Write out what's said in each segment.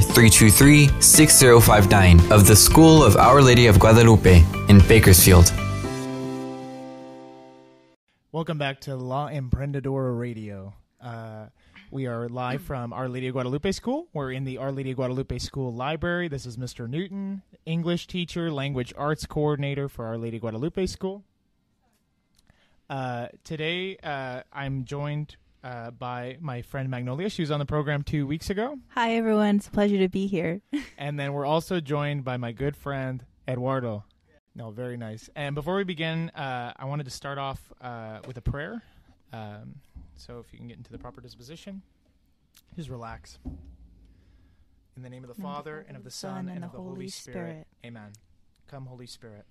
323 6059 of the School of Our Lady of Guadalupe in Bakersfield. Welcome back to La Emprendedora Radio. Uh, we are live from Our Lady of Guadalupe School. We're in the Our Lady of Guadalupe School Library. This is Mr. Newton, English teacher, language arts coordinator for Our Lady of Guadalupe School. Uh, today, uh, I'm joined uh, by my friend Magnolia. She was on the program two weeks ago. Hi, everyone. It's a pleasure to be here. and then we're also joined by my good friend Eduardo. No, very nice. And before we begin, uh, I wanted to start off uh, with a prayer. Um, so if you can get into the proper disposition, just relax. In the name of the Father, and of the Son, and of the Holy Spirit. Amen. Come, Holy Spirit.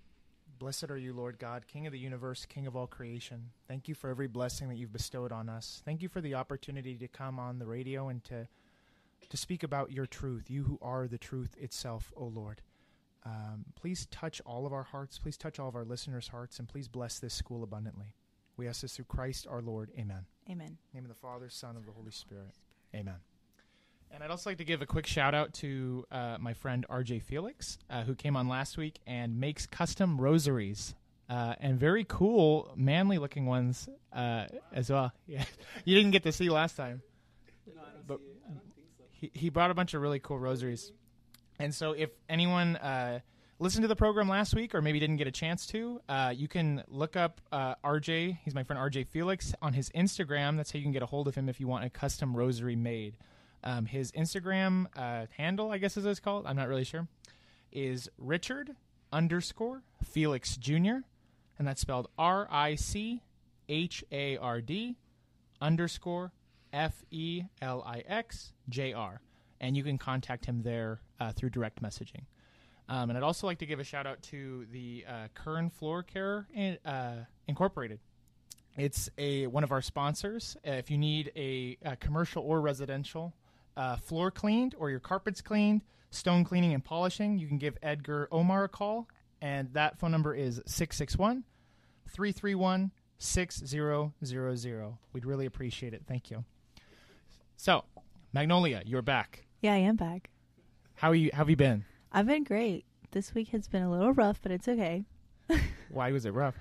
Blessed are you, Lord God, King of the universe, King of all creation. Thank you for every blessing that you've bestowed on us. Thank you for the opportunity to come on the radio and to to speak about your truth, you who are the truth itself, O Lord. Um, please touch all of our hearts. Please touch all of our listeners' hearts, and please bless this school abundantly. We ask this through Christ our Lord. Amen. Amen. In the name of the Father, Son, of the Holy Spirit. Amen. And I'd also like to give a quick shout out to uh, my friend RJ Felix, uh, who came on last week and makes custom rosaries. Uh, and very cool, manly looking ones uh, as well. Yeah, you didn't get to see last time. No, I don't But- see it. I don't think so. He, he brought a bunch of really cool rosaries. And so, if anyone uh, listened to the program last week or maybe didn't get a chance to, uh, you can look up uh, RJ. He's my friend RJ Felix on his Instagram. That's how you can get a hold of him if you want a custom rosary made. Um, his Instagram uh, handle, I guess is what it's called. I'm not really sure. Is Richard underscore Felix Jr. And that's spelled R I C H A R D underscore F E L I X J R. And you can contact him there uh, through direct messaging. Um, and I'd also like to give a shout out to the uh, Kern Floor Care uh, Incorporated. It's a one of our sponsors. Uh, if you need a, a commercial or residential uh, floor cleaned or your carpets cleaned, stone cleaning and polishing, you can give Edgar Omar a call. And that phone number is 661 331 6000. We'd really appreciate it. Thank you. So, Magnolia, you're back. Yeah, I am back. How are you? How have you been? I've been great. This week has been a little rough, but it's okay. Why was it rough?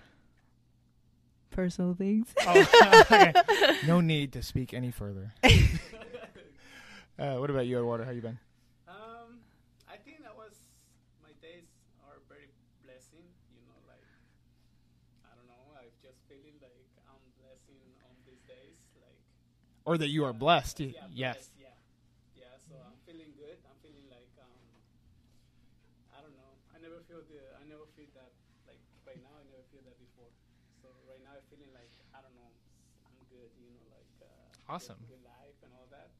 Personal things. Oh, okay. No need to speak any further. Uh, what about you, Eduardo? How you been? Um, I think that was my days are very blessing. You know, like I don't know. I'm just feeling like I'm blessing on these days. Like Or that you are blessed? y- yeah, yes. blessed, yeah, yeah. So I'm feeling good. I'm feeling like um, I don't know. I never feel the. I never feel that like right now. I never feel that before. So right now I'm feeling like I don't know. I'm good. You know, like uh, Awesome. Good, good life and all that.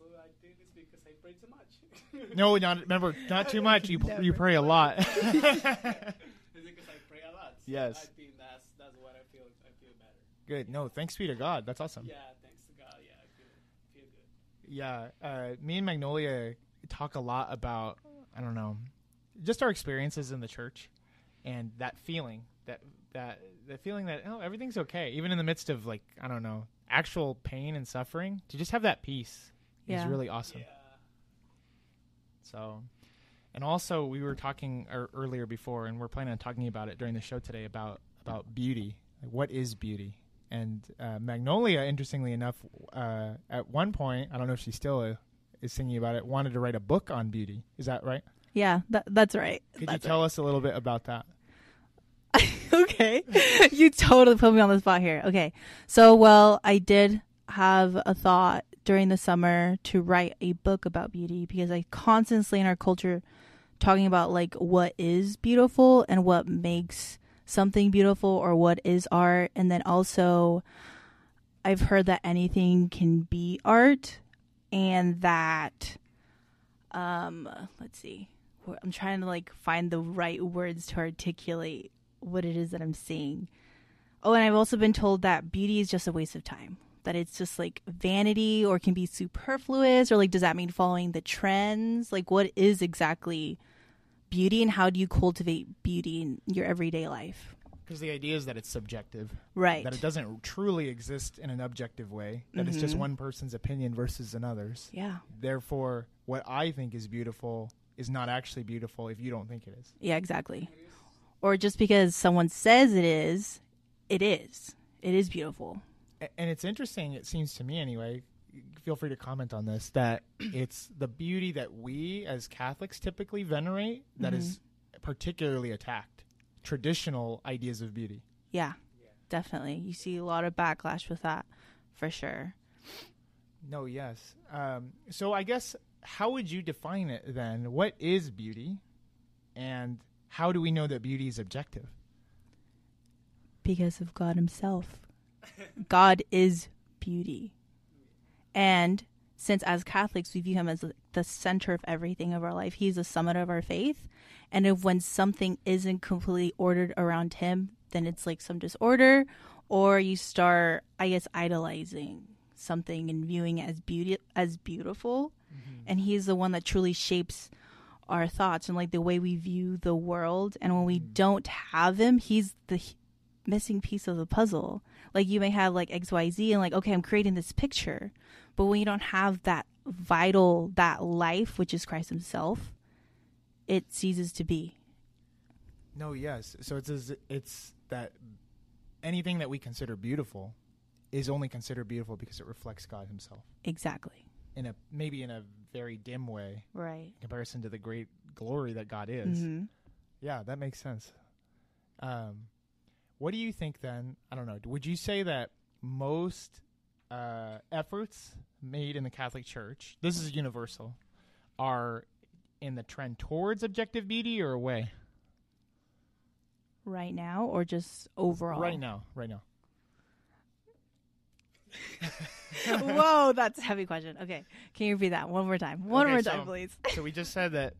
And also I think it's because I pray too much. No, not remember, not too much. You you pray a lot. it's because I pray a lot. So Yes. I think that's that's what I feel. I feel better. Good. No, thanks be to God. That's awesome. Yeah, thanks to God. Yeah, I feel feel good. Yeah, uh, me and Magnolia talk a lot about I don't know, just our experiences in the church, and that feeling that that the feeling that oh everything's okay, even in the midst of like I don't know actual pain and suffering, to just have that peace is Yeah. really awesome. Yeah. So, and also we were talking er, earlier before, and we're planning on talking about it during the show today about about beauty. Like, what is beauty? And uh, Magnolia, interestingly enough, uh, at one point, I don't know if she still uh, is singing about it, wanted to write a book on beauty. Is that right? yeah, that, that's right. Could That's you tell us a little bit about that? okay. you totally put me on the spot here. Okay. So, well, I did have a thought during the summer to write a book about beauty because I constantly in our culture talking about like what is beautiful and what makes something beautiful or what is art. And then also I've heard that anything can be art and that um let's see i'm trying to like find the right words to articulate what it is that i'm seeing. Oh and i've also been told that beauty is just a waste of time that it's just like vanity or can be superfluous? Or like does that mean following the trends? Like what is exactly beauty and how do you cultivate beauty in your everyday life? Because the idea is that it's subjective, right. That it doesn't truly exist in an objective way, that it's just Mhm. one person's opinion versus another's. yeah. Therefore, what I think is beautiful is not actually beautiful if you don't think it is. yeah exactly. Or just because someone says it is it is. It is beautiful And it's interesting, it seems to me anyway. Feel free to comment on this that it's the beauty that we as Catholics typically venerate that is particularly attacked. Traditional ideas of beauty. Yeah, definitely. You see a lot of backlash with that, for sure. No, yes. Um, so I guess how would you define it then? What is beauty, and how do we know that beauty is objective? Because of God Himself. God is beauty. And since as Catholics we view Him as the center of everything of our life, He's the summit of our faith. And if when something isn't completely ordered around Him, then it's like some disorder, or you start, I guess, idolizing something and viewing it as beauty as beautiful. Mm-hmm. And He's the one that truly shapes our thoughts and like the way we view the world. And when we mm. don't have Him, He's the missing piece of the puzzle. Like you may have like XYZ and like, okay, I'm creating this picture. But when you don't have that vital, that life, which is Christ Himself, it ceases to be. No, yes. So it's as, it's that anything that we consider beautiful is only considered beautiful because it reflects God Himself Exactly. in a maybe in a very dim way Right. in comparison to the great glory that God is. hmm Yeah, that makes sense. Um, what do you think then? I don't know. Would you say that most uh, efforts made in the Catholic Church, this is universal, are in the trend towards objective beauty or away? Right now, or just overall? Right now, right now. Whoa, that's a heavy question. Okay, can you repeat that one more time? One Okay, more so- time, please. so we just said that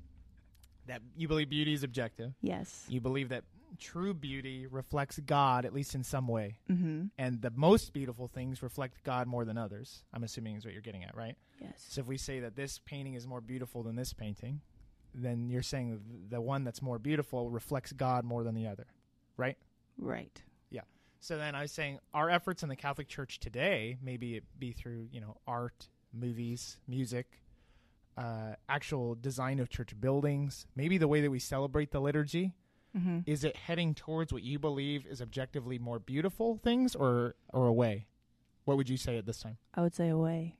that you believe beauty is objective. yes. You believe that true beauty reflects God at least in some way, Mm-hmm. and the most beautiful things reflect God more than others. I'm assuming is what you're getting at, right? Yes. So if we say that this painting is more beautiful than this painting, then you're saying the one that's more beautiful reflects God more than the other, right? Right. Yeah. So then I was saying our efforts in the Catholic Church today, maybe it be through you know art, movies, music, uh, actual design of church buildings, maybe the way that we celebrate the liturgy. Mm-hmm. Is it heading towards what you believe is objectively more beautiful things, or or away? What would you say at this time? I would say away.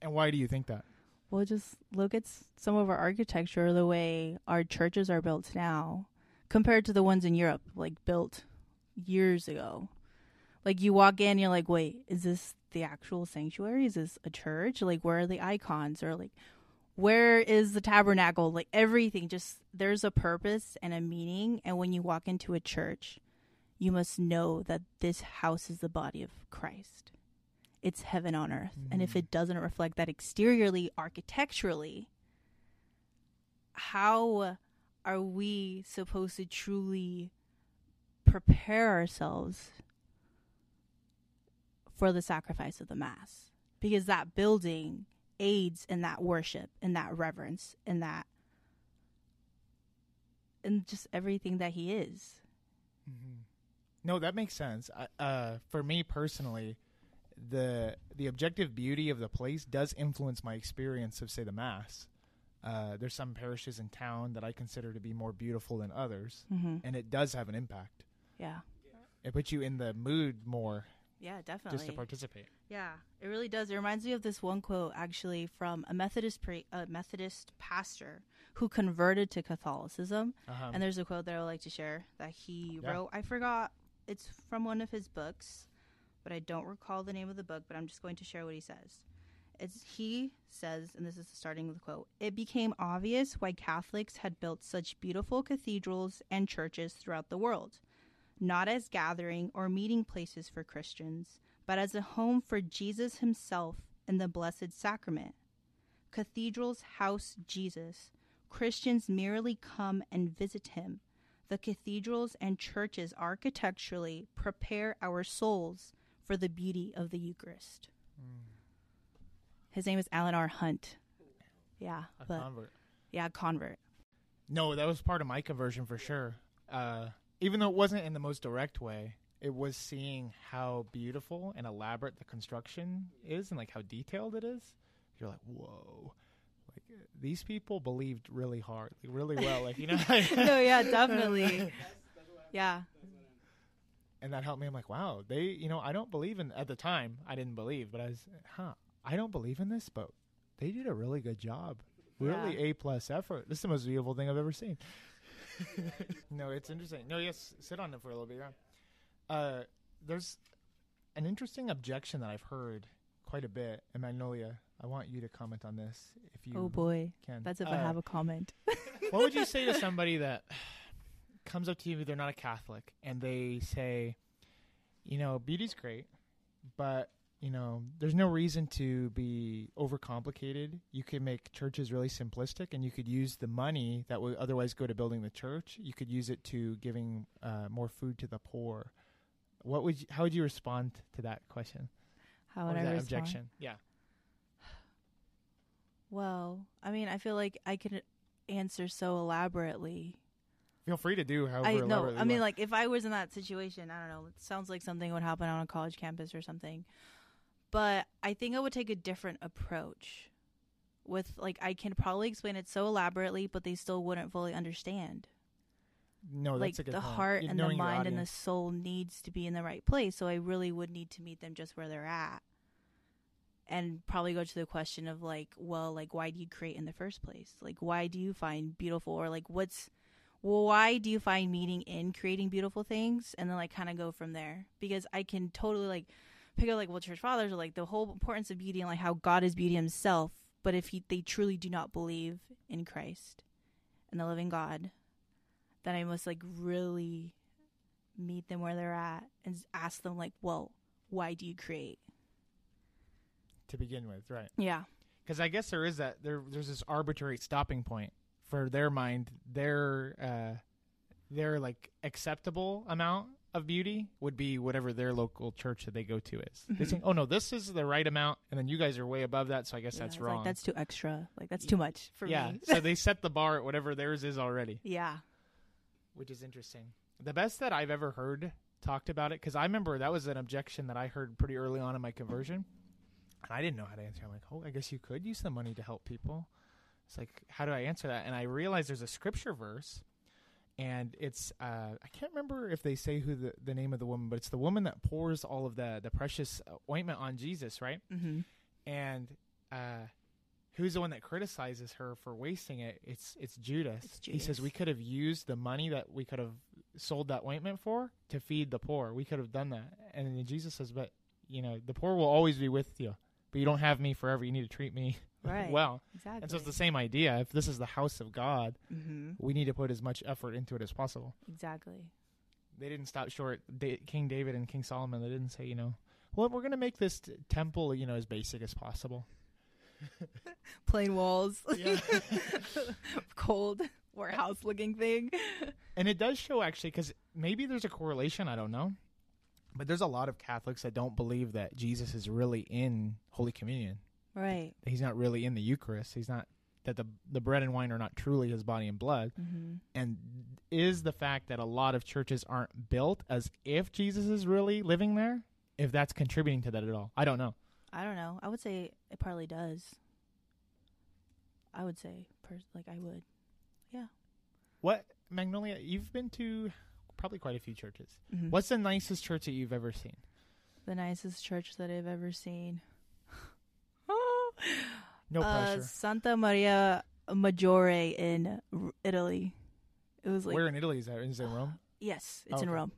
And why do you think that? Well, just look at some of our architecture, the way our churches are built now, compared to the ones in Europe, like built years ago. Like you walk in, you're like, wait, is this the actual sanctuary? Is this a church? Like, where are the icons? Or like, where is the tabernacle? Like everything, just there's a purpose and a meaning. And when you walk into a church, you must know that this house is the body of Christ. It's heaven on earth. And if mm. it doesn't reflect that exteriorly, architecturally, how are we supposed to truly prepare ourselves for the sacrifice of the Mass? Because that building aids in that worship, in that reverence, in that, in just everything that He is. No, that makes sense. I, uh, for me personally, the the objective beauty of the place does influence my experience of say the mass. Uh, there's some parishes in town that I consider to be more beautiful than others, Mm-hmm. and it does have an impact. Yeah. It puts you in the mood more Yeah, definitely. just to participate. Yeah, it really does. It reminds me of this one quote actually from a Methodist pre- a Methodist pastor who converted to Catholicism. Uh-huh. and there's a quote that I would like to share that he Yeah. wrote. I forgot. It's from one of his books, but I don't recall the name of the book, but I'm just going to share what he says. It's he says, and this is the starting with a quote. It became obvious why Catholics had built such beautiful cathedrals and churches throughout the world, not as gathering or meeting places for Christians, but as a home for Jesus himself in the Blessed Sacrament. Cathedrals house Jesus. Christians merely come and visit him. The cathedrals and churches architecturally prepare our souls for the beauty of the Eucharist. His name is Allen R. Hunt. Yeah, A but convert. yeah, convert. No, that was part of my conversion for sure. Uh, even though it wasn't in the most direct way, it was seeing how beautiful and elaborate the construction is and like how detailed it is. You're like, whoa. Like these people believed really hard, like, really well, like you know, no, yeah, definitely. Yeah, and that helped me. I'm like, wow, they, you know, I don't believe in at the time. I didn't believe, but I was, huh, I don't believe in this, but they did a really good job. Really Yeah. a plus effort. This is the most beautiful thing I've ever seen. no, it's interesting. No, yes, sit on it for a little bit. Yeah. Uh, there's an interesting objection that I've heard quite a bit, and Magnolia. I want you to comment on this if you Oh boy, can. that's if I Uh, have a comment. what would you say to somebody that comes up to you they're not a catholic and they say you know beauty's great but you know there's no reason to be overcomplicated you could make churches really simplistic and you could use the money that would otherwise go to building the church you could use it to giving uh, more food to the poor what would you, how would you respond to that question How would I that respond? objection yeah Well, I mean, I feel like I could answer so elaborately. feel free to do however I know. I mean, like if I was in that situation, I don't know. It sounds like something would happen on a college campus or something. But I think I would take a different approach. With like, I can probably explain it so elaborately, but they still wouldn't fully understand. no like a good the point. heart and the knowing your mind and the soul needs to be in the right place. So I really would need to meet them just where they're at. And probably go to the question of like, well, like why do you create in the first place? Like why do you find beautiful or like what's well, why do you find meaning in creating beautiful things? And then like kind of go from there. Because I can totally like pick up like well church fathers are like the whole importance of beauty and like how God is beauty himself. But if he, they truly do not believe in Christ and the living God, then I must like really meet them where they're at and ask them like, well, why do you create? to begin with right Yeah. because I guess there is that there there's this arbitrary stopping point for their mind. Their uh, their like acceptable amount of beauty would be whatever their local church that they go to is. They mm-hmm. think, oh no, this is the right amount, and then you guys are way above that, so I guess Yeah, that's wrong. Like that's too extra. Like that's too much for yeah, me. Yeah, so they set the bar at whatever theirs is already, yeah. which is interesting. The best that I've ever heard talked about it because I remember that was an objection that I heard pretty early on in my conversion, and I didn't know how to answer. I'm like, oh, I guess you could use the money to help people. It's like, how do I answer that? And I realized there's a scripture verse, and it's uh, I can't remember if they say who the, the name of the woman, but it's the woman that pours all of the the precious ointment on Jesus, right? Mm-hmm. And uh, who's the one that criticizes her for wasting it? It's it's Judas. It's He says we could have used the money that we could have sold that ointment for to feed the poor. We could have done that. And then Jesus says, but you know, the poor will always be with you, but you don't have me forever. You need to treat me Right. well. Exactly. And so it's the same idea. If this is the house of God, mm-hmm. we need to put as much effort into it as possible. Exactly. They didn't stop short. Da- King David and King Solomon. They didn't say, you know, well, we're going to make this t- temple, you know, as basic as possible. Plain walls, cold warehouse looking thing. and it does show actually, because maybe there's a correlation. I don't know, but there's a lot of Catholics that don't believe that Jesus is really in Holy Communion. Right. He's not really in the Eucharist. He's not that the the bread and wine are not truly his body and blood. Mm-hmm. and is the fact that a lot of churches aren't built as if Jesus is really living there, if that's contributing to that at all. I don't know. I don't know. I would say it partly does. I would say, pers- like I would. Yeah. What Magnolia, you've been to probably quite a few churches. Mhm. What's the nicest church that you've ever seen? the nicest church that I've ever seen? No uh. Santa Maria Maggiore in R- Italy. It was like Where in Italy is that? Is it Rome? yes, it's in Okay. Rome.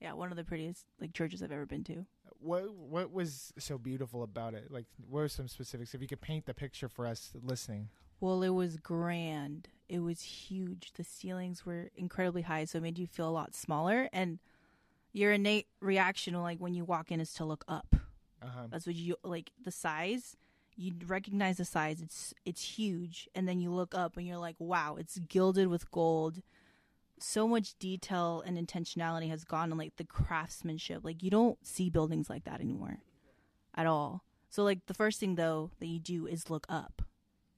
Yeah, one of the prettiest like churches I've ever been to. What what was so beautiful about it? Like what are some specifics? If you could paint the picture for us listening. Well, it was grand. It was huge. The ceilings were incredibly high, so it made you feel a lot smaller. And your innate reaction, like when you walk in, is to look up. Uh-huh. That's what you like. The size, You recognize the size; it's it's huge, and then you look up and you're like, "Wow, it's gilded with gold." So much detail and intentionality has gone in like the craftsmanship. Like you don't see buildings like that anymore, at all. So like the first thing though that you do is look up,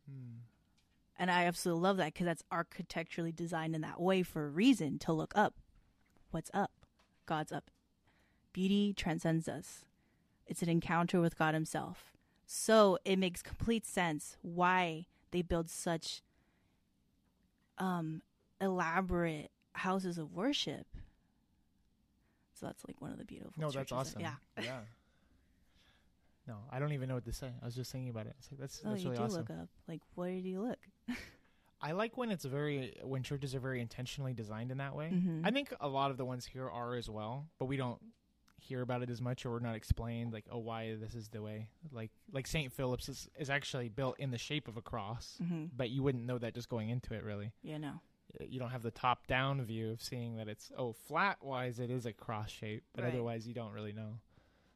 hmm. and I absolutely love that because that's architecturally designed in that way for a reason to look up. What's up? God's up. Beauty transcends us. It's an encounter with God Himself. So it makes complete sense why they build such um, elaborate houses of worship. So that's like one of the beautiful. No, that's awesome. Yeah. Yeah. No, I don't even know what to say. I was just thinking about it. It's like, that's Oh, that's you really do awesome. look up. Like, where do you look? I like when it's very when churches are very intentionally designed in that way. Mhm. I think a lot of the ones here are as well, but we don't hear about it as much or we're not explained like oh why this is the way. Like like St. Philip's is, is actually built in the shape of a cross, hmm but you wouldn't know that just going into it really. Yeah, no. Uh, You don't have the top down view of seeing that it's oh flat wise it is a cross shape, but Right. otherwise you don't really know.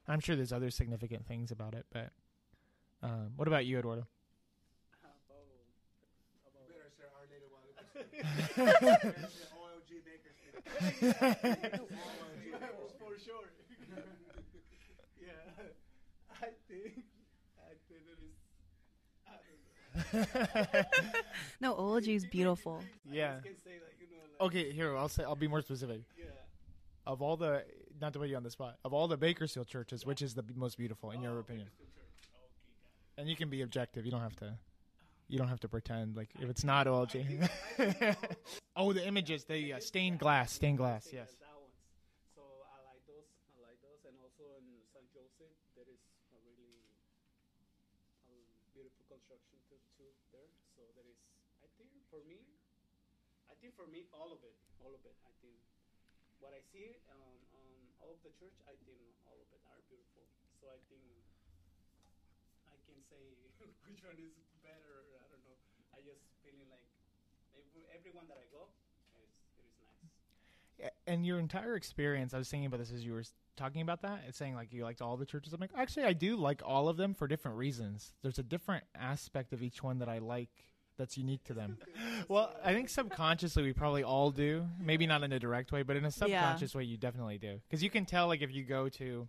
I'm sure there's other significant things about it, but um, what about you, Eduardo? Better say Our Lady of Guadalupe. Better say OLG Bakersfield. OLG Bakersfield. for sure. yeah, I think I think it is. I don't know. No, OLG is beautiful. Yeah. I just can say that you know. Like, Okay, here I'll say I'll be more specific. Yeah. Of all the, not to put you on the spot, of all the Bakersfield churches, which is the most beautiful in your opinion? And you can be objective. You don't have to. You don't have to pretend like if it's not OLG. oh, the images, the uh, stained glass, stained glass. Yes. That ones. So I like those. I like those, and also in San Jose there is a really um, beautiful construction too, too there. So there is. I think for me, I think for me all of it, all of it. I think what I see um, on all of the church, I think all of it are beautiful. So I think I can say which one is better. I don't know. I just feeling like every, everyone that I go, it is, it is nice. And your entire experience, I was thinking about this as you were talking about that. It's saying like you liked all the churches. I'm like, actually, I do like all of them for different reasons. There's a different aspect of each one that I like that's unique to them. well, I think subconsciously we probably all do. Maybe not in a direct way, but in a subconscious way, you definitely do. Because you can tell, like, if you go to,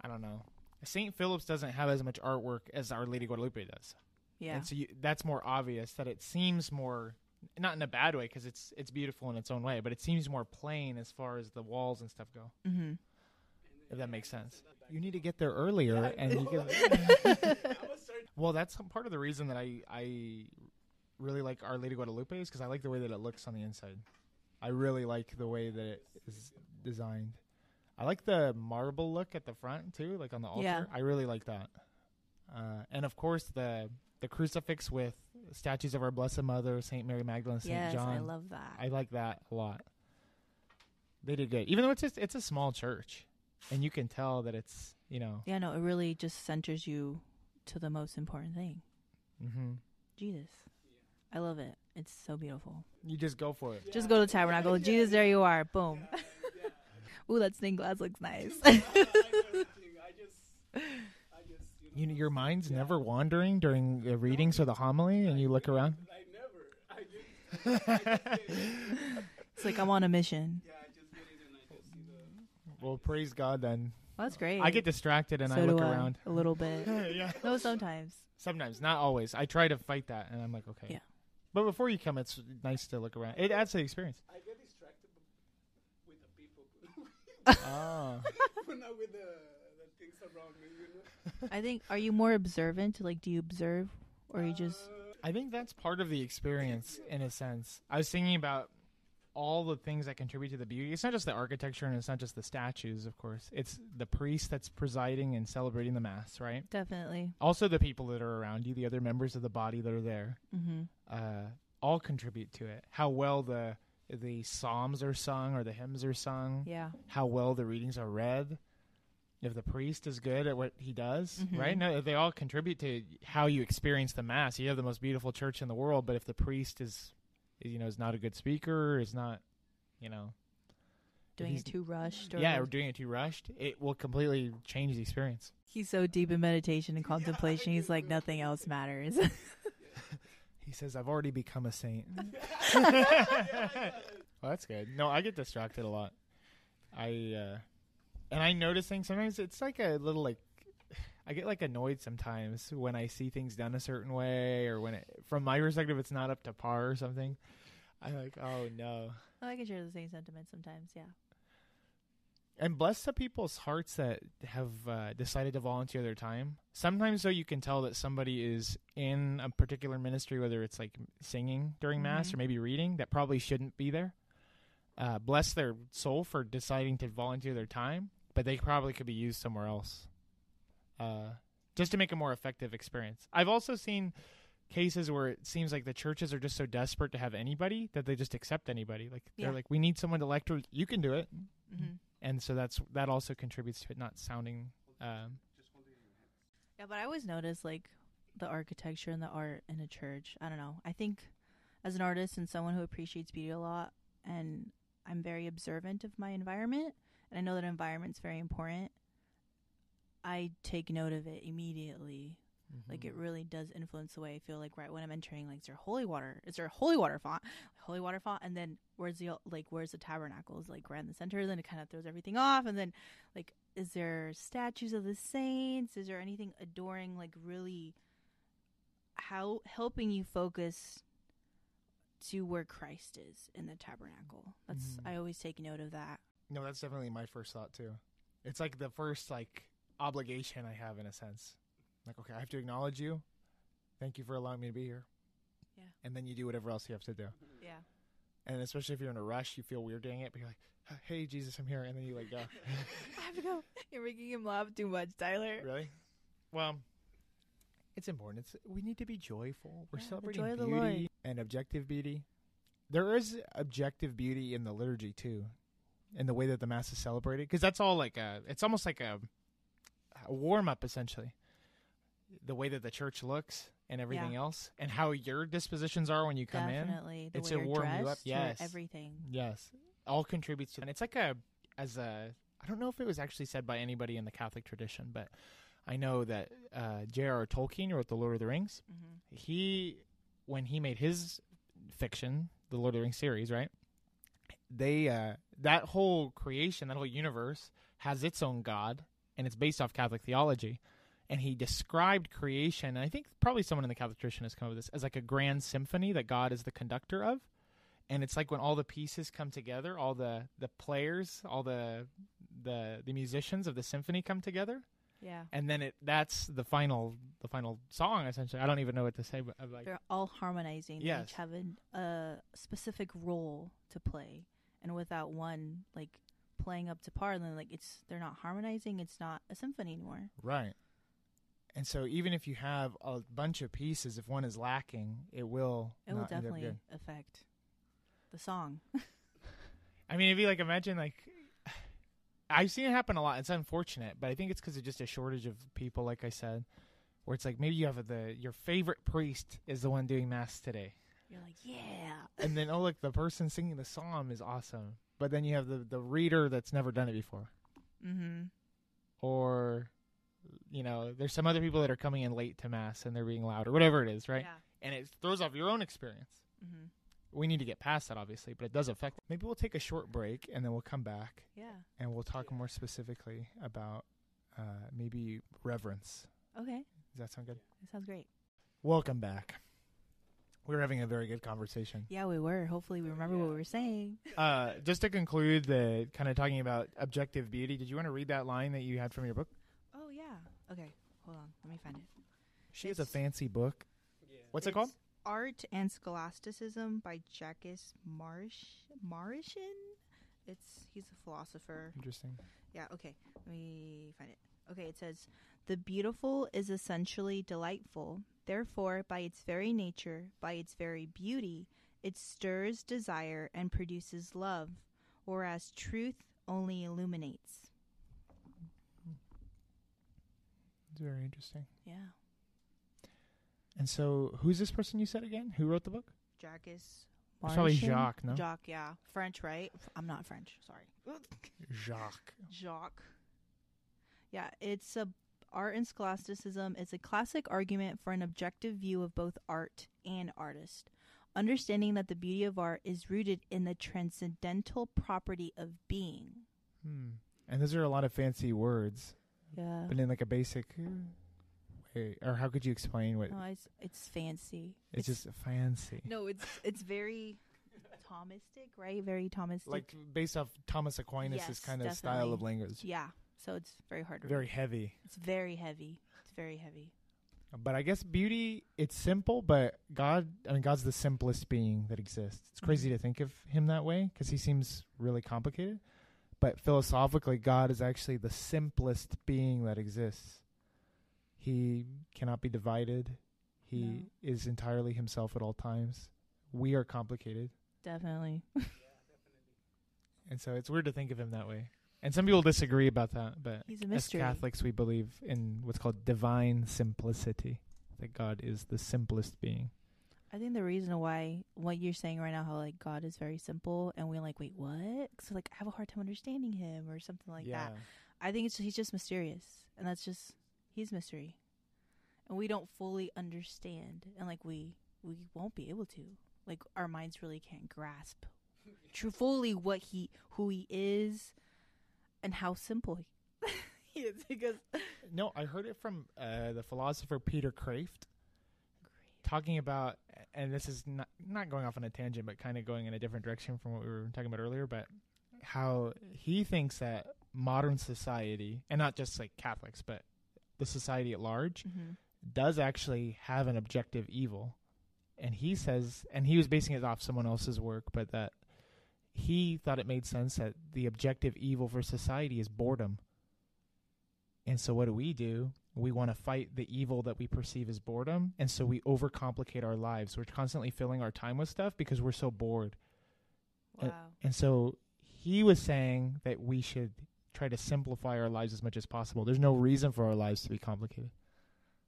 I don't know, St. Philip's doesn't have as much artwork as Our Lady Guadalupe does. Yeah. And so you, that's more obvious that it seems more not in a bad way because it's it's beautiful in its own way, but it seems more plain as far as the walls and stuff go. hmm If that makes sense. You need to get there earlier, and you can. well, that's part of the reason that I I really like Our Lady Guadalupe is because I like the way that it looks on the inside. I really like the way that it is designed. I like the marble look at the front too, like on the altar. Yeah. I really like that. Uh, and of course the the crucifix with statues of our Blessed Mother, Saint Mary Magdalene, Saint Yes, John. I love that. I like that a lot. They did good, even though it's just, it's a small church, and you can tell that it's you know. yeah, no, it really just centers you to the most important thing, hmm Jesus. I love it. It's so beautiful. You just go for it. Just go to the tabernacle. Jesus, there you are. Boom. Ooh, that stained glass looks nice. I just, I just, You know, your mind's never wandering during the readings or the homily, and you look around. I never, I just, I just it's like I'm on a mission. yeah, I just get it and I just see the. Well, praise God then. Well, that's great. I get distracted and so I look around. a little bit. yeah. No, sometimes. Sometimes, not always. I try to fight that, and I'm like, okay. Yeah. But before you come, it's nice to look around. It adds to the experience. I get distracted with the people, oh. but not with the, the things around me. You know. I think. Are you more observant? Like, do you observe, or you just? Uh, I think that's part of the experience in a sense. I was thinking about all the things that contribute to the beauty. It's not just the architecture and it's not just the statues, of course. It's the priest that's presiding and celebrating the mass, right? Definitely. Also the people that are around you, the other members of the body that are there, Mm-hmm. uh, all contribute to it. How well the the psalms are sung or the hymns are sung, Yeah. how well the readings are read. If the priest is good at what he does, Mhm. right? No, they all contribute to how you experience the mass. You have the most beautiful church in the world, but if the priest is, you know, is not a good speaker, is not, you know, doing it too rushed. Or yeah, or doing it too rushed, it will completely change the experience. he's so deep in meditation and contemplation. He's like nothing else matters. He says, "I've already become a saint." well, that's good. No, I get distracted a lot. I uh, and I notice things sometimes. It's like a little like I get like annoyed sometimes when I see things done a certain way, or when it, from my perspective it's not up to par or something. I'm like, oh no. Oh, I can share the same sentiment sometimes. Yeah. And bless the people's hearts that have uh, decided to volunteer their time. Sometimes, though, you can tell that somebody is in a particular ministry, whether it's like singing during Mass Mhm. or maybe reading, that probably shouldn't be there. Uh, bless their soul for deciding to volunteer their time, but they probably could be used somewhere else uh, just to make a more effective experience. I've also seen cases where it seems like the churches are just so desperate to have anybody that they just accept anybody. Like they're like, we need someone to lecture. You can do it hmm and so that's that also contributes to it not sounding um, Yeah, but I always notice like the architecture and the art in a church. I don't know. I think as an artist and someone who appreciates beauty a lot, and I'm very observant of my environment, and I know that environment's very important. I take note of it immediately. Like it really does influence the way I feel. Like right when I'm entering, like is there holy water? Is there a holy water font? Holy water font, and then where's the like where's the tabernacle? Is like right in the center. Then it kind of throws everything off, and then like is there statues of the saints? Is there anything adoring? Like really, how helping you focus to where Christ is in the tabernacle. That's Mhm. I always take note of that. no that's definitely my first thought too it's like the first like obligation i have in a sense. Like okay i have to acknowledge you. Thank you for allowing me to be here. Yeah. and then you do whatever else you have to do. Yeah. and especially if you're in a rush you feel weird doing it but you're like hey jesus i'm here. And then you like go. I have to go. You're making him laugh too much, Tyler. really? Well it's important. It's we need to be joyful. We're Yeah, celebrating beauty and objective beauty. There is objective beauty in the liturgy too in the way that the mass is celebrated because that's all like a it's almost like a, a warm up essentially the way that the church looks and everything Yeah. else and how your dispositions are when you come in. The it's way you're warm you up, yes. everything. Yes, all contributes to, and it's like a as a. I don't know if it was actually said by anybody in the Catholic tradition, but I know that uh, J.R.R. Tolkien wrote the Lord of the Rings. hmm He, when he made his fiction, the Lord of the Rings series, right? They uh, that whole creation, that whole universe, has its own God, and it's based off Catholic theology. And he described creation, and I think probably someone in the Catholic tradition has come up with this as like a grand symphony that God is the conductor of and it's like when all the pieces come together all the the players all the the the musicians of the symphony come together Yeah. and then it that's the final the final song essentially i don't even know what to say but I'm like They're all harmonizing. They Yes. each have a, a specific role to play, and without one like playing up to par, then like it's they're not harmonizing. It's not a symphony anymore. right and so even if you have a bunch of pieces if one is lacking it will It will not end up definitely affect the song. i mean if you like imagine like i've seen it happen a lot it's unfortunate but i think it's because of just a shortage of people like i said where it's like maybe you have the your favorite priest is the one doing mass today You're like, yeah, and then oh look the person singing the psalm is awesome but then you have the the reader that's never done it before mm-hmm. or you know there's some other people that are coming in late to mass and they're being loud or whatever it is right Yeah. and it throws off your own experience Mm-hmm. we need to get past that obviously but it does affect maybe we'll take a short break and then we'll come back Yeah. and we'll talk more specifically about uh, maybe reverence Okay. does that sound good That sounds great. welcome back we're having a very good conversation Yeah, we were. Hopefully, we remember what we were saying. uh, just to conclude the kind of talking about objective beauty did you want to read that line that you had from your book Oh yeah. Okay. Hold on. Let me find it. she has a fancy book Yeah. what's it called Art and Scholasticism by Jacques Marsh Marishin. It's he's a philosopher. interesting Yeah, okay. Let me find it. Okay, it says the beautiful is essentially delightful. Therefore, by its very nature, by its very beauty, it stirs desire and produces love, whereas truth only illuminates. it's very interesting Yeah. And so, who's this person you said again? Who wrote the book? Jacques It's probably Jacques, no? Jacques, yeah. French, right? I'm not French. Sorry. Jacques. Jacques. Yeah, it's a art and scholasticism is a classic argument for an objective view of both art and artist. Understanding that the beauty of art is rooted in the transcendental property of being. Hmm. And those are a lot of fancy words, Yeah. but in like a basic way. Or how could you explain what? No, it's it's fancy. it's, just fancy. no, it's it's very Thomistic, right? Very Thomistic. Like based off Thomas Aquinas' Yes, kind of style of language. yeah. So it's very hard to Very read. heavy. It's very heavy. It's very heavy. But I guess beauty, it's simple, but God, I mean, God's the simplest being that exists. It's crazy Mhm. to think of him that way because he seems really complicated. But philosophically, God is actually the simplest being that exists. He cannot be divided, he No. is entirely himself at all times. We are complicated. Definitely. And so it's weird to think of him that way. And some people disagree about that, but He's a as. Catholics, we believe in what's called divine simplicity, that God is the simplest being. I think the reason why what you're saying right now, how like God is very simple, and we're like, wait, what? So like, I have a hard time understanding him, or something like that. I think it's he's just mysterious, and that's just he's mystery, and we don't fully understand, and like we we won't be able to. Like our minds really can't grasp true fully what he who he is, and how simple he, he is. Because No, I heard it from uh, the philosopher Peter Kreeft talking about, and this is not not going off on a tangent, but kind of going in a different direction from what we were talking about earlier. But how he thinks that modern society, and not just like Catholics, but the society at large, hmm does actually have an objective evil. And he says, and he was basing it off someone else's work, but that he thought it made sense that the objective evil for society is boredom. And so, what do we do? We want to fight the evil that we perceive as boredom. And so, we overcomplicate our lives. We're constantly filling our time with stuff because we're so bored. wow, Uh, And so, he was saying that we should try to simplify our lives as much as possible. There's no reason for our lives to be complicated.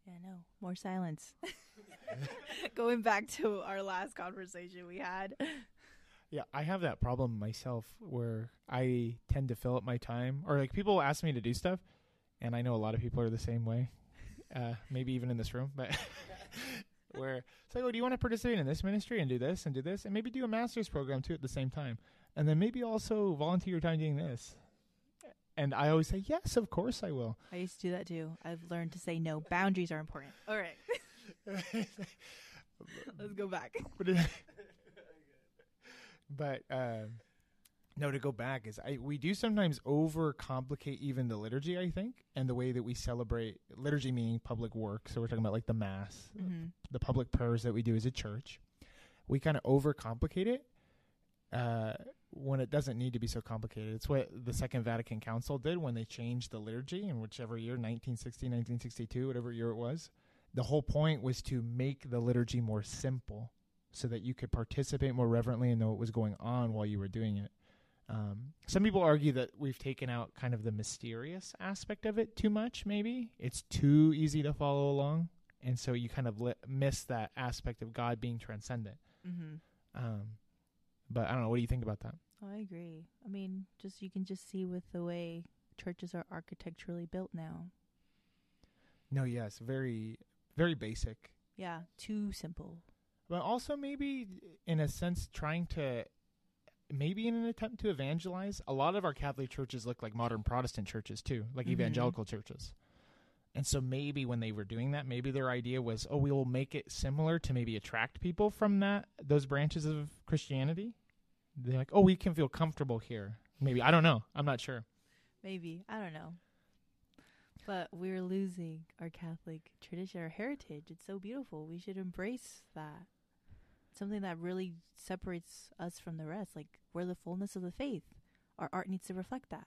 Yeah, no. More silence. Going back to our last conversation we had. Yeah, I have that problem myself where I tend to fill up my time, or like people ask me to do stuff, and I know a lot of people are the same way. Uh, maybe even in this room, but where it's like, oh, do you want to participate in this ministry and do this and do this, and maybe do a master's program too at the same time, and then maybe also volunteer your time doing this. And I always say, yes, of course I will. I used to do that too. I've learned to say no. Boundaries are important. All right. Let's go back. but it, but um, no, to go back is I we do sometimes overcomplicate even the liturgy. I think, and the way that we celebrate liturgy, meaning public work. So we're talking about like the mass, hmm the public prayers that we do as a church. We kind of overcomplicate it uh, when it doesn't need to be so complicated. It's what the Second Vatican Council did when they changed the liturgy in whichever year, 1960, 1962, whatever year it was. The whole point was to make the liturgy more simple so that you could participate more reverently and know what was going on while you were doing it. Um, some people argue that we've taken out kind of the mysterious aspect of it too much, maybe. It's too easy to follow along. And so you kind of li- miss that aspect of God being transcendent. Mm-hmm. Um, but I don't know. What do you think about that? Oh, I agree. I mean, just you can just see with the way churches are architecturally built now. No, yes, very, very basic. Yeah, too simple. But also maybe in a sense trying to maybe in an attempt to evangelize. A lot of our Catholic churches look like modern Protestant churches too, like Mhm. evangelical churches. And so maybe when they were doing that, maybe their idea was, oh, we will make it similar to maybe attract people from that those branches of Christianity. They're like, oh, we can feel comfortable here. Maybe I don't know. I'm not sure. Maybe I don't know. But we're losing our Catholic tradition, our heritage. It's so beautiful. We should embrace that. Something that really separates us from the rest. Like we're the fullness of the faith. Our art needs to reflect that.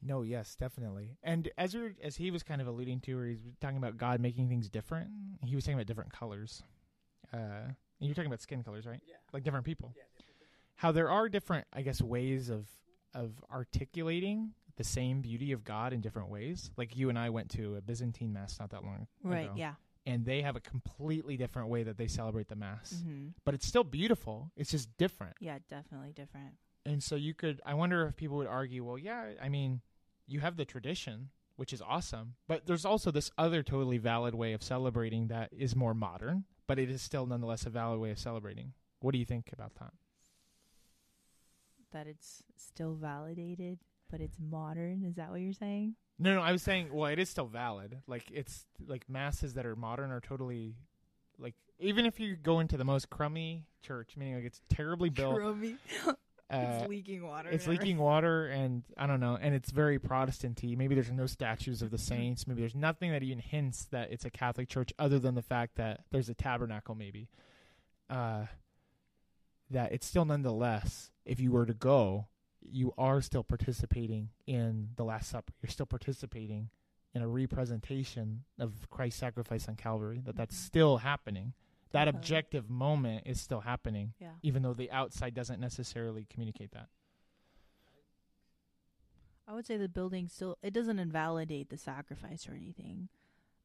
No, yes, definitely. And as we were, as he was kind of alluding to, where he's talking about God making things different, he was talking about different colors. Uh, and you're talking about skin colors, right? Yeah. Like different people. Yeah, different. How there are different, I guess, ways of of articulating the same beauty of God in different ways. Like you and I went to a Byzantine mass not that long Right. ago. Yeah. And they have a completely different way that they celebrate the mass. hmm But it's still beautiful. It's just different. Yeah, definitely different. And so you could I wonder if people would argue, well, yeah, I mean, you have the tradition, which is awesome, but there's also this other totally valid way of celebrating that is more modern, but it is still nonetheless a valid way of celebrating. What do you think about that? That it's still validated, but it's modern. Is that what you're saying? No, no, I was saying, well, it is still valid. Like it's like masses that are modern are totally like even if you go into the most crummy church, meaning like it's terribly built, Crummy. uh, it's leaking water. it's leaking water and I don't know, and it's very Protestanty. Maybe there's no statues of the saints. Maybe there's nothing that even hints that it's a Catholic church, other than the fact that there's a tabernacle. Maybe uh, that it's still nonetheless, if you were to go, you are still participating in the Last Supper. You're still participating in a representation of Christ's sacrifice on Calvary. That that's Mhm. still happening. That Okay. objective moment is still happening Yeah. even though the outside doesn't necessarily communicate that. I would say the building still it doesn't invalidate the sacrifice or anything.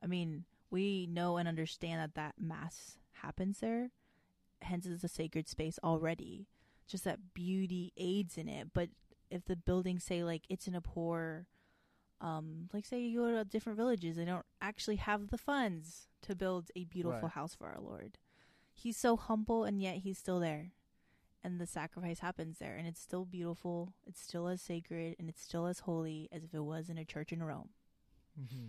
I mean, we know and understand that that mass happens there, hence it's a sacred space already. Just that beauty aids in it, but if the buildings say like it's in a poor um like say you go to different villages they don't actually have the funds to build a beautiful Right. house for our Lord. He's so humble and yet he's still there. And the sacrifice happens there and it's still beautiful, it's still as sacred and it's still as holy as if it was in a church in Rome. Mm-hmm.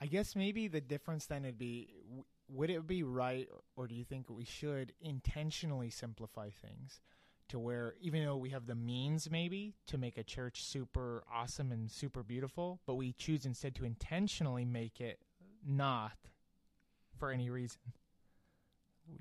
I guess maybe the difference then would be w- would it be right, or do you think we should intentionally simplify things to where even though we have the means maybe to make a church super awesome and super beautiful, but we choose instead to intentionally make it not for any reason?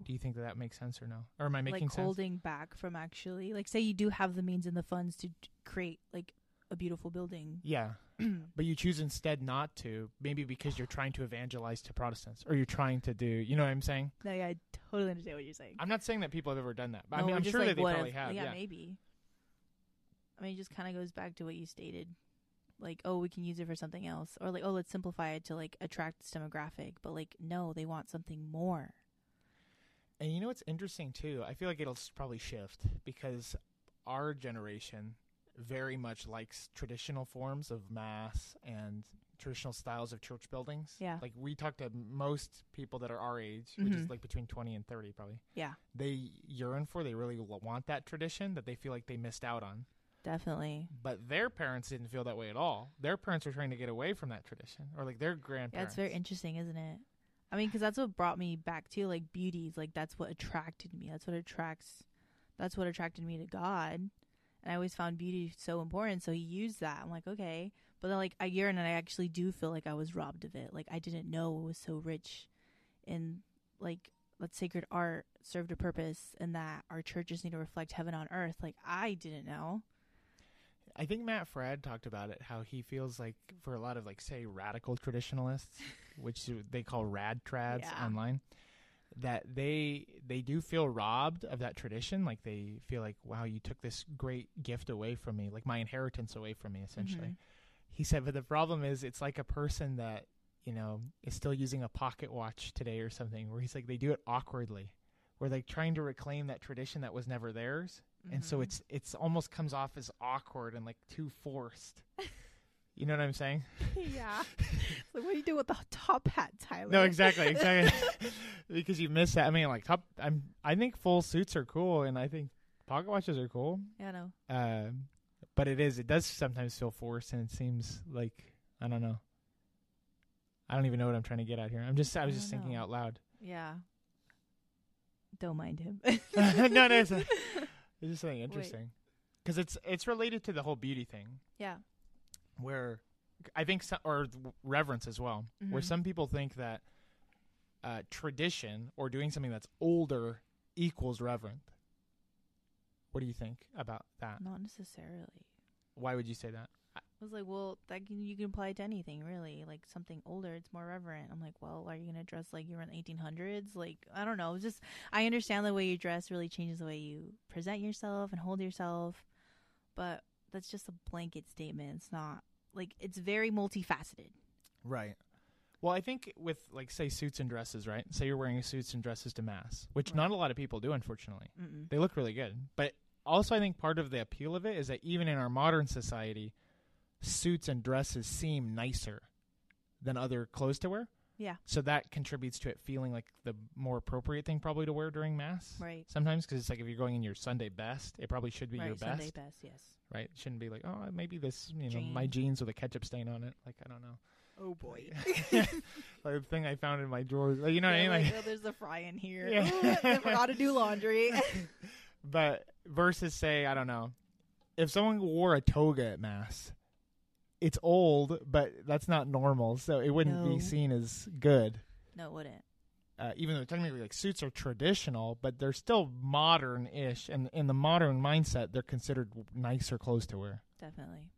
Do you think that that makes sense or no? Or am I making like sense? holding back from actually like say you do have the means and the funds to create like a beautiful building. Yeah. but you choose instead not to, maybe because you're trying to evangelize to Protestants or you're trying to do, you know what I'm saying? no, yeah, I totally understand what you're saying. I'm not saying that people have ever done that, but I mean, I'm sure like, that they probably if- have. Yeah, Yeah. maybe. I mean, it just kind of goes back to what you stated. Like, oh, we can use it for something else. Or, like, oh, let's simplify it to, like, attract this demographic. But, like, no, they want something more. And you know what's interesting too? I feel like it'll probably shift because our generation very much likes traditional forms of mass and traditional styles of church buildings. Yeah. Like we talk to most people that are our age, which is Mhm. like between 20 and 30 probably. Yeah, They yearn for, they really want that tradition that they feel like they missed out on. definitely. But their parents didn't feel that way at all. Their parents were trying to get away from that tradition, or like their Yeah, grandparents. it's very interesting, isn't it? I mean, because that's what brought me back to, like, beauties. Like, that's what attracted me. That's what attracts, that's what attracted me to God. And I always found beauty so important. So he used that. I'm like, okay. But then, like, a year in, and I actually do feel like I was robbed of it. Like, I didn't know it was so rich in, like, that sacred art served a purpose and that our churches need to reflect heaven on earth. Like, I didn't know. I think Matt Fradd talked about it how he feels like for a lot of like say radical traditionalists, which they call rad trads Yeah. online, that they they do feel robbed of that tradition. Like they feel like, wow, you took this great gift away from me, like my inheritance away from me, essentially. Mhm. He said, but the problem is, it's like a person that you know is still using a pocket watch today or something, where he's like they do it awkwardly, where they're trying to reclaim that tradition that was never theirs and so Mhm. it's it's almost comes off as awkward and like too forced. you know what I'm saying? yeah. It's like, what do you do with the top hat, Tyler? No, exactly, exactly. because you miss that. I mean, like top. I'm. I think full suits are cool, and I think pocket watches are cool. yeah, no. Um, but it is. It does sometimes feel forced, and it seems like I don't know. I don't even know what I'm trying to get at here. I'm just. I was I just thinking know. out loud. Yeah. Don't mind him. no, no, it's, it's just something interesting because it's it's related to the whole beauty thing. Yeah. Where I think some, or reverence as well, where Mhm. some people think that uh, tradition or doing something that's older equals reverent. What do you think about that? Not necessarily. Why would you say that? I was like, well, that can, you can apply it to anything, really. Like something older, it's more reverent. I'm like, well, are you gonna dress like you were in the 1800s? Like, I don't know. Just I understand the way you dress really changes the way you present yourself and hold yourself, but that's just a blanket statement. It's not like it's very multifaceted. Right. Well, I think with like say suits and dresses, right? Say you're wearing suits and dresses to mass, which Right. not a lot of people do, unfortunately. Mm-mm. They look really good, but also I think part of the appeal of it is that even in our modern society, suits and dresses seem nicer than other clothes to wear. Yeah. So that contributes to it feeling like the more appropriate thing probably to wear during mass. Right. Sometimes because it's like if you're going in your Sunday best, it probably should be right. your best, Sunday best. Yes. right? It shouldn't be like, oh, maybe this, you know, my jeans with a ketchup stain on it. Like I don't know. Oh boy. like the thing I found in my drawers. Like, you know what I mean? Like, oh, there's a fry in here. Yeah. Ooh, I forgot to do laundry. but versus say, I don't know, if someone wore a toga at mass, it's old, but that's not normal, so it wouldn't No. be seen as good. no, it wouldn't. Uh, even though technically like suits are traditional, but they're still modern-ish, and in the modern mindset, they're considered nicer clothes to wear. Definitely.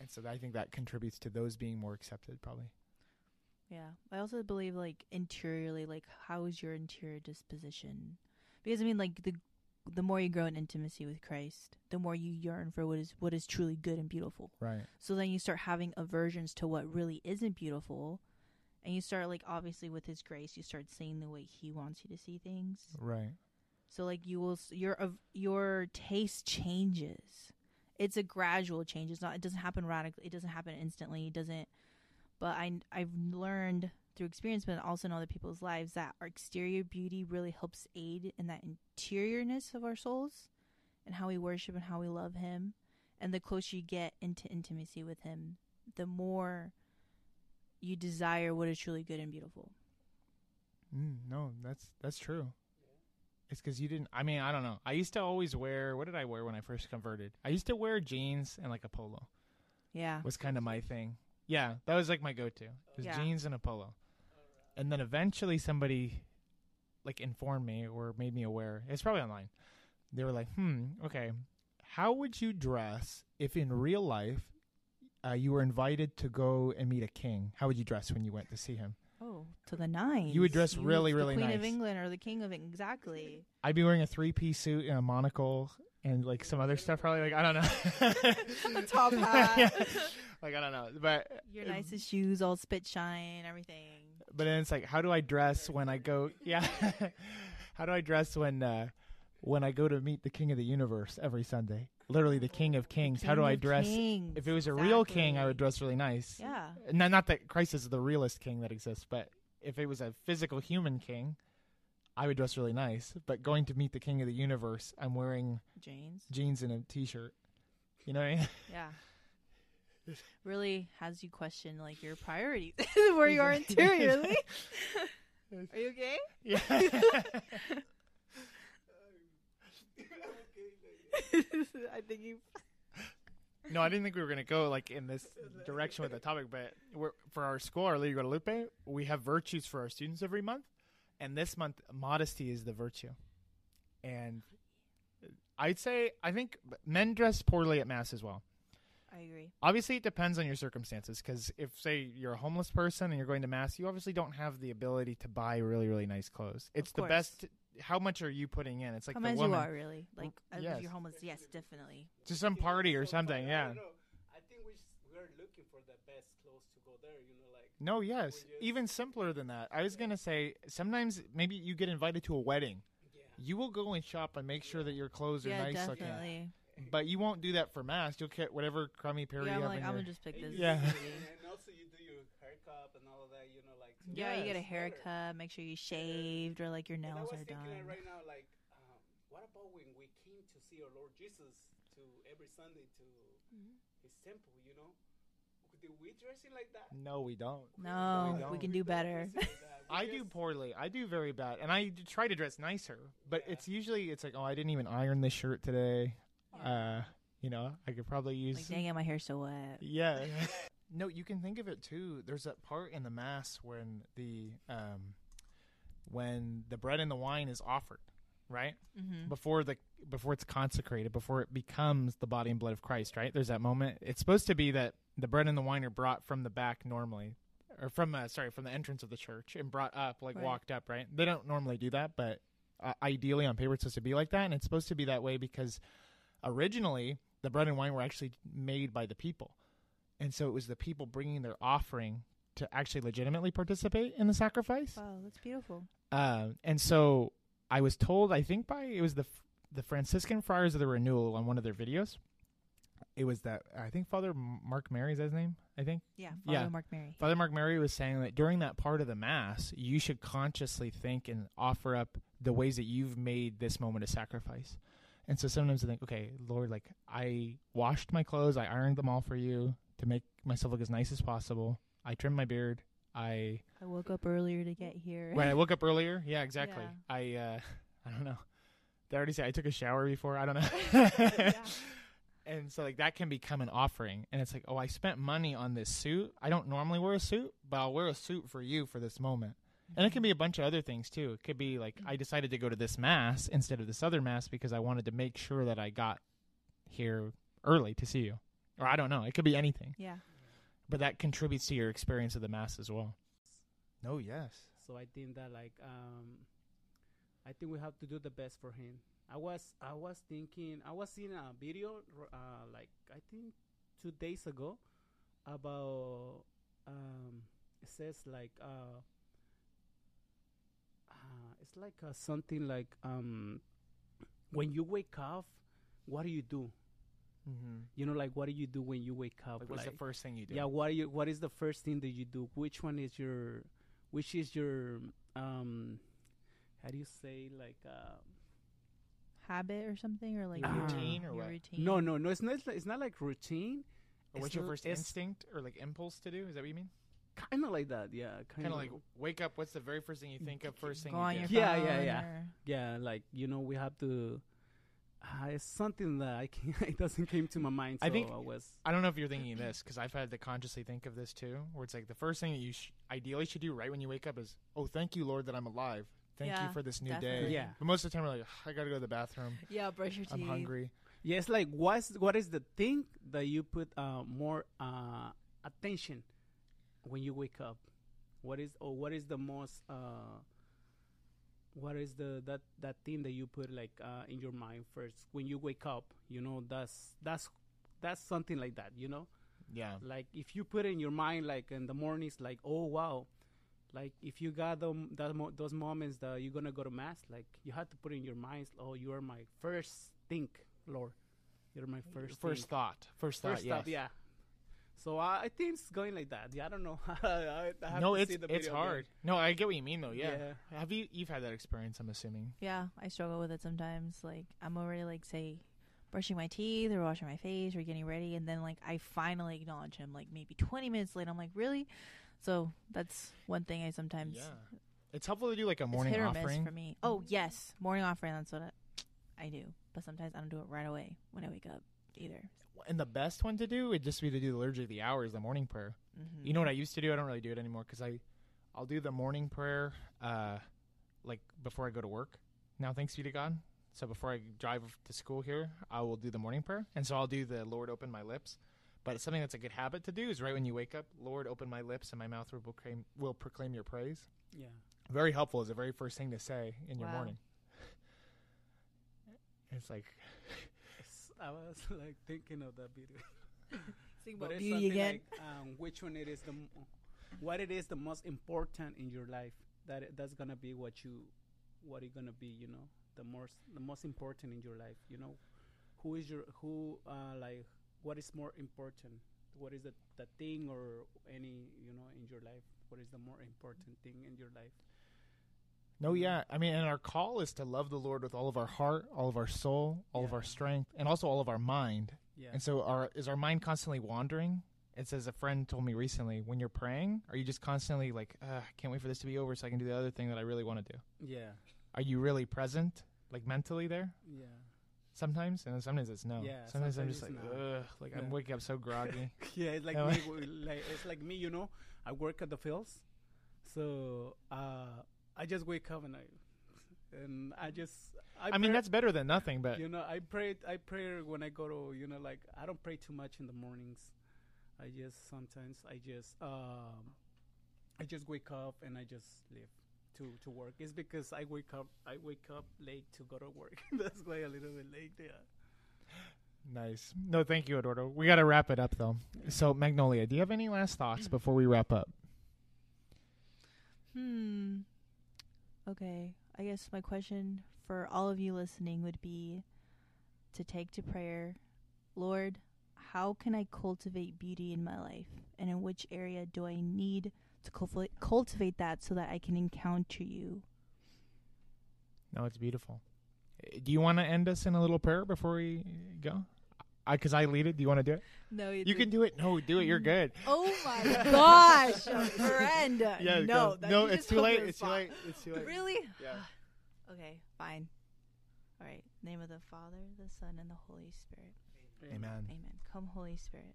And so I think that contributes to those being more accepted, probably. Yeah. I also believe like interiorly, like how is your interior disposition? Because I mean, like the the more you grow in intimacy with Christ, the more you yearn for what is what is truly good and beautiful. Right. So then you start having aversions to what really isn't beautiful, and you start like obviously with His grace, you start seeing the way He wants you to see things. Right. So like you will your of your taste changes. It's a gradual change. It's not. It doesn't happen radically. It doesn't happen instantly. It doesn't. But I I've learned through experience, but also in other people's lives, that our exterior beauty really helps aid in that interiorness of our souls, and how we worship and how we love Him. And the closer you get into intimacy with Him, the more you desire what is truly good and beautiful. Mm, no, that's that's true. It's because you didn't. I mean, I don't know. I used to always wear. What did I wear when I first converted? I used to wear jeans and like a polo. Yeah. Was kind of my thing. Yeah, that was like my go-to. It was Yeah. jeans and a polo. And then eventually somebody like informed me or made me aware. It's probably online. They were like, "Hmm, okay. How would you dress if in real life uh, you were invited to go and meet a king? How would you dress when you went to see him?" Oh, to the nines. You would dress You really, really Queen of. England or the King of England. Exactly. I'd be wearing a three-piece suit and a monocle and like some other stuff. Probably like I don't know. A top hat. Yeah. Like I don't know, but Your nicest shoes, all spit shine, everything. But then it's like, how do I dress when I go? Yeah, how do I dress when uh, when I go to meet the King of the Universe every Sunday? Literally, the King of Kings. how do I dress? Kings, If it was a real king, I would dress really nice. Yeah. Not not that Christ is the realest king that exists, but if it was a physical human king, I would dress really nice. But going to meet the King of the Universe, I'm wearing James. jeans and a t-shirt. You know what I mean? Yeah. Really has you question like your priorities, where you are interiorly. are you okay? Yeah. I think you. No, I didn't think we were gonna go like in this direction with the topic, but we're, for our school, Our Lady Guadalupe, we have virtues for our students every month, and this month, modesty is the virtue. And I'd say I think men dress poorly at mass as well. I agree. Obviously, it depends on your circumstances. Because if, say, you're a homeless person and you're going to mass, you obviously don't have the ability to buy really, really nice clothes. It's the course. best. How much are you putting in? It's like Come the as woman you are, really. Like as yes. if you're homeless. Yes, definitely. to some party or something. Yeah. No, I think we s- we're looking for the best clothes to go there. You know, like No, yes. Just- Even simpler than that. I was going to say sometimes maybe you get invited to a wedding. yeah, You will go and shop and make sure that your clothes are Yeah, nice looking. definitely. But you won't do that for mass. You'll get whatever crummy pair Yeah, you I'm have like, in I'm your- gonna just pick this. Yeah. and also you do your haircut and all of that. You know, like to Yeah, you get a Yes. haircut. Make sure you shaved or like your And I nails was are thinking done. right now, like, um, what about when we came to see our Lord Jesus to every Sunday to Mm-hmm. His temple? You know, did we dressing like that? No, we don't. No, we we, don't. can do better. dressing like that. We I do poorly. I do very bad, and I try to dress nicer. But Yeah. it's usually it's like, oh, I didn't even iron this shirt today. Uh, you know, I could probably use. like, dang it, my hair's so wet. Yeah. no, you can think of it too. There's that part in the mass when the um, when the bread and the wine is offered, right Mm-hmm. before the before it's consecrated, before it becomes the body and blood of Christ, right? There's that moment. It's supposed to be that the bread and the wine are brought from the back normally, or from uh, sorry from the entrance of the church and brought up, like Right. walked up, right? They don't normally do that, but uh, ideally on paper it's supposed to be like that, and it's supposed to be that way because originally the bread and wine were actually made by the people, and so it was the people bringing their offering to actually legitimately participate in the sacrifice. Wow, that's beautiful. Uh, and so I was told, I think by it was the the Franciscan Friars of the Renewal on one of their videos. It was that I think Father Mark Mary is his name. I think Yeah, Father Yeah. Mark Mary. Father Mark Mary was saying that during that part of the Mass, you should consciously think and offer up the ways that you've made this moment a sacrifice. And so sometimes I think, okay, Lord, like I washed my clothes, I ironed them all for you to make myself look as nice as possible. I trimmed my beard. I I woke up earlier to get here. when I woke up earlier, yeah, exactly. Yeah. I uh I don't know. They already say I took a shower before. I don't know. Yeah. And so like that can become an offering, and it's like, oh, I spent money on this suit. I don't normally wear a suit, but I'll wear a suit for you for this moment. And it can be a bunch of other things too. It could be like I decided to go to this mass instead of this other mass because I wanted to make sure that I got here early to see you. Or I don't know. It could be anything. yeah. But that contributes to your experience of the mass as well. No, yes. So I think that like um, I think we have to do the best for him. I was I was thinking I was seeing a video uh, like I think two days ago about um, it says like uh it's like uh, something like um when you wake up what do you do Mm-hmm. you know like what do you do when you wake up Like, what's the first thing you do? yeah what are you what is the first thing that you do which one is your which is your um how do you say like uh Habit or something, or like Your your routine or your what? routine. no no no it's not it's not like routine Or what's It's your first it's instinct or like impulse to do? Is that what you mean? Kind of like that yeah kind Kind of like wake up. What's the very first thing you think of? First thing Go you on do? your Yeah, phone. yeah, yeah. or- yeah like you know we have to uh, it's something that I can it doesn't came to my mind so I think- I was I don't know if you're thinking this because I've had to consciously think of this too, where it's like the first thing that you sh- ideally should do right when you wake up is, "Oh, thank you, Lord, that I'm alive. Thank you for this new definitely. day." yeah But most of the time, we're like, "I gotta go to the bathroom. Yeah, brush your teeth. I'm hungry." yeah it's like what's what is the thing that you put uh more uh attention when you wake up what is or what is the most uh what is the that that thing that you put like uh in your mind first when you wake up you know that's that's that's something like that you know Yeah, like if you put in your mind like in the mornings like oh wow like if you got them that mo- those moments that you're gonna go to mass like you have to put in your minds oh you are my first think lord you're my first first think. thought. First thought. first yes. thought yeah so I, I think it's going like that yeah i don't know I, I have No, to it's see the it's video hard. No, I get what you mean though. Yeah. Yeah. Have you you've had that experience? I'm assuming. Yeah, I struggle with it sometimes. Like I'm already like say brushing my teeth or washing my face or getting ready and then like I finally acknowledge him like maybe 20 minutes late. I'm like, "Really?" So that's one thing I sometimes Yeah. It's helpful to do like a morning it's morning hit or offering. miss for me. Oh, yes, morning offering that's what I, I do. But sometimes I don't do it right away when I wake up either. And the best one to do would just be to do the liturgy of the hours, the morning prayer. Mm-hmm. You know what I used to do? I don't really do it anymore because I, I'll do the morning prayer, uh, like before I go to work. Now, thanks be to God. So before I drive to school here, I will do the morning prayer, and so I'll do the Lord open my lips. But it's something that's a good habit to do is right when you wake up, Lord open my lips and my mouth will proclaim will proclaim your praise. yeah Very helpful is the very first thing to say in your morning. It's like i was like thinking of that video. Think But about it's beauty something again. like, um, which one it is the m- what it is the most important in your life that it, that's gonna be what you what it gonna be you know the most the most important in your life you know? Who is your who uh, like what is more important? What is the, the thing or any you know in your life what is the more important thing in your life No, yeah. I mean, and our call is to love the Lord with all of our heart, all of our soul, all of our strength, and also all of our mind. yeah And so, our is our mind constantly wandering? It's as a friend told me recently. When you're praying, are you just constantly like, uh, "Can't wait for this to be over so I can do the other thing that I really want to do"? yeah Are you really present, like mentally there? yeah Sometimes, and sometimes it's no. Yeah, sometimes, I'm just like, it's no. ugh, like I'm waking up so groggy. yeah, it's like me. Like it's like me. You know, I work at the fields, so uh, I just wake up and I and I just. I, I, mean, that's better than nothing, but you know, I pray. I pray when I go to you know, like I don't pray too much in the mornings. I just sometimes I just um, I just wake up and I just leave to to work. It's because I wake up. I wake up late to go to work. that's why a little bit late. Yeah. nice. No, thank you, Eduardo. We got to wrap it up though. So, Magnolia, do you have any last thoughts before we wrap up? Hmm. Okay. I guess my question for all of you listening would be to take to prayer Lord, how can I cultivate beauty in my life? And in which area do I need to cultivate, cultivate that so that I can encounter you? No, it's beautiful. Do you want to end us in a little prayer before we go? I, cause I lead it. Do you want to do it? No, You can do it. No, do it. You're mm. good. Oh my gosh, friend. Yeah, no, that- no, it's too late. It's too late. It's too late. Really? Yeah. Okay, fine. All right. Name of the Father, the Son, and the Holy Spirit. Amen. Amen. Come, Holy Spirit.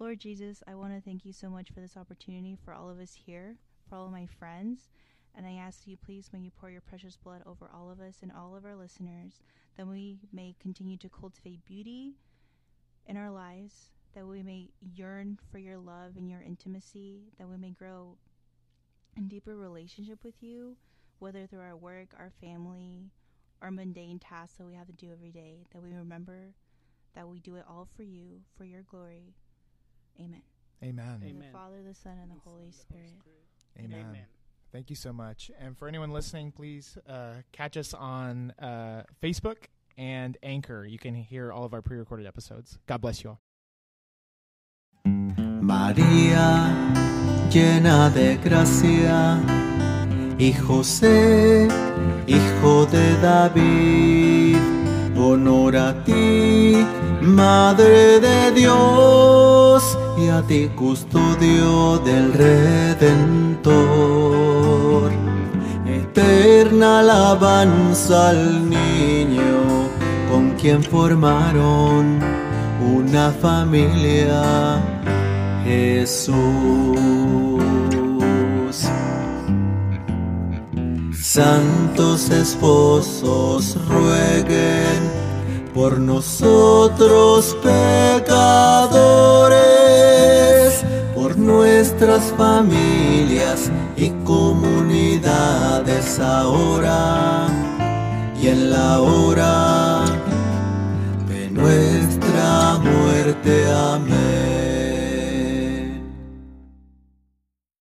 Lord Jesus, I want to thank you so much for this opportunity for all of us here, for all of my friends. And I ask you, please, when you pour your precious blood over all of us and all of our listeners, that we may continue to cultivate beauty in our lives, that we may yearn for your love and your intimacy, that we may grow in deeper relationship with you, whether through our work, our family, our mundane tasks that we have to do every day, that we remember that we do it all for you, for your glory. Amen. Amen. In Amen. the Father, the Son, and the Holy Spirit. Amen. Amen. Thank you so much. And for anyone listening, please uh, catch us on uh, Facebook and Anchor. You can hear all of our pre recorded episodes. God bless you all. María, llena de gracia, y José, hijo de David, honor a ti, Madre de Dios, y a ti custodio del Redentor. Eterna alabanza al quien formaron una familia, Jesús. Santos esposos rueguen por nosotros pecadores, por nuestras familias y comunidades ahora y en la hora nuestra muerte. Amén.